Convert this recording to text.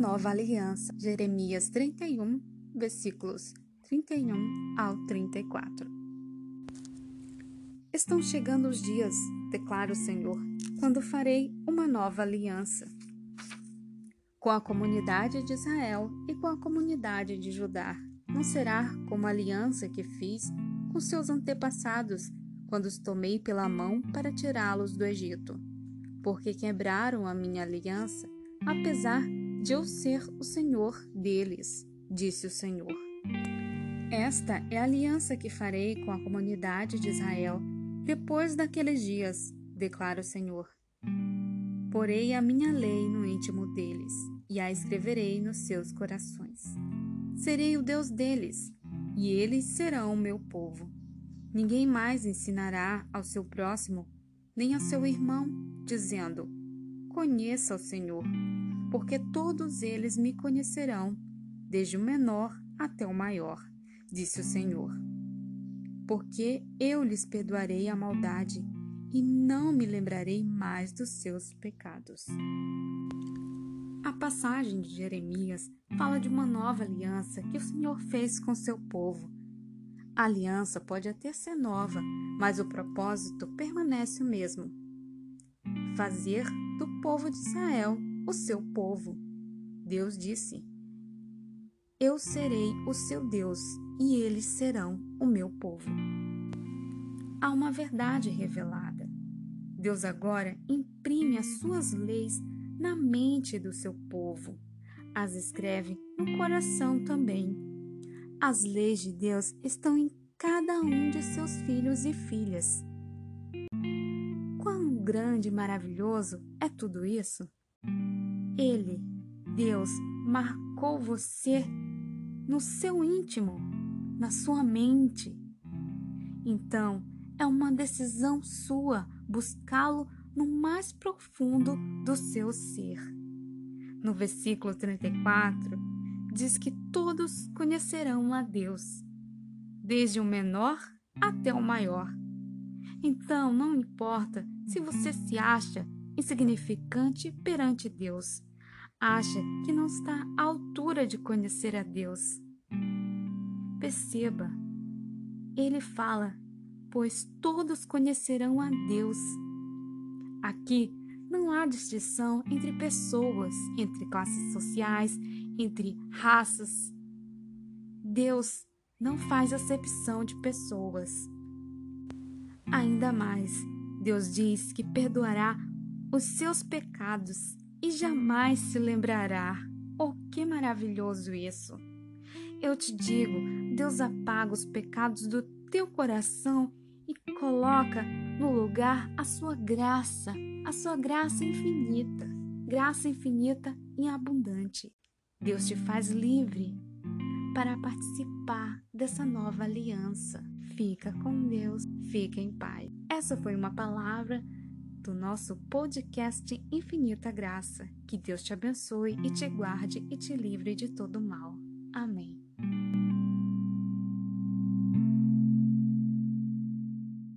nova aliança. Jeremias 31, versículos 31 ao 34. Estão chegando os dias, declara o Senhor, quando farei uma nova aliança com a comunidade de Israel e com a comunidade de Judá. Não será como a aliança que fiz com seus antepassados quando os tomei pela mão para tirá-los do Egito, porque quebraram a minha aliança, apesar de eu ser o Senhor deles, disse o Senhor. Esta é a aliança que farei com a comunidade de Israel depois daqueles dias, declara o Senhor. Porei a minha lei no íntimo deles e a escreverei nos seus corações. Serei o Deus deles, e eles serão o meu povo. Ninguém mais ensinará ao seu próximo, nem ao seu irmão, dizendo: Conheça o Senhor, porque todos eles me conhecerão, desde o menor até o maior, disse o Senhor. Porque eu lhes perdoarei a maldade e não me lembrarei mais dos seus pecados. A passagem de Jeremias fala de uma nova aliança que o Senhor fez com seu povo. A aliança pode até ser nova, mas o propósito permanece o mesmo: fazer do povo de Israel o seu povo. Deus disse: Eu serei o seu Deus e eles serão o meu povo. Há uma verdade revelada. Deus agora imprime as suas leis na mente do seu povo, as escreve no coração também. As leis de Deus estão em cada um de seus filhos e filhas. Quão grande e maravilhoso é tudo isso! Ele, Deus, marcou você no seu íntimo, na sua mente. Então, é uma decisão sua buscá-lo no mais profundo do seu ser. No versículo 34, diz que todos conhecerão a Deus, desde o menor até o maior. Então, não importa se você se acha insignificante perante Deus, acha que não está à altura de conhecer a Deus. Perceba, ele fala pois todos conhecerão a Deus. Aqui não há distinção entre pessoas, entre classes sociais, entre raças. Deus não faz acepção de pessoas. Ainda mais, Deus diz que perdoará os seus pecados e jamais se lembrará. Oh, que maravilhoso isso! Eu te digo, Deus apaga os pecados do teu coração e coloca no lugar a sua graça, a sua graça infinita, graça infinita e abundante. Deus te faz livre para participar dessa nova aliança. Fica com Deus, fica em paz. Essa foi uma palavra do nosso podcast Infinita Graça. Que Deus te abençoe e te guarde e te livre de todo mal. Amém.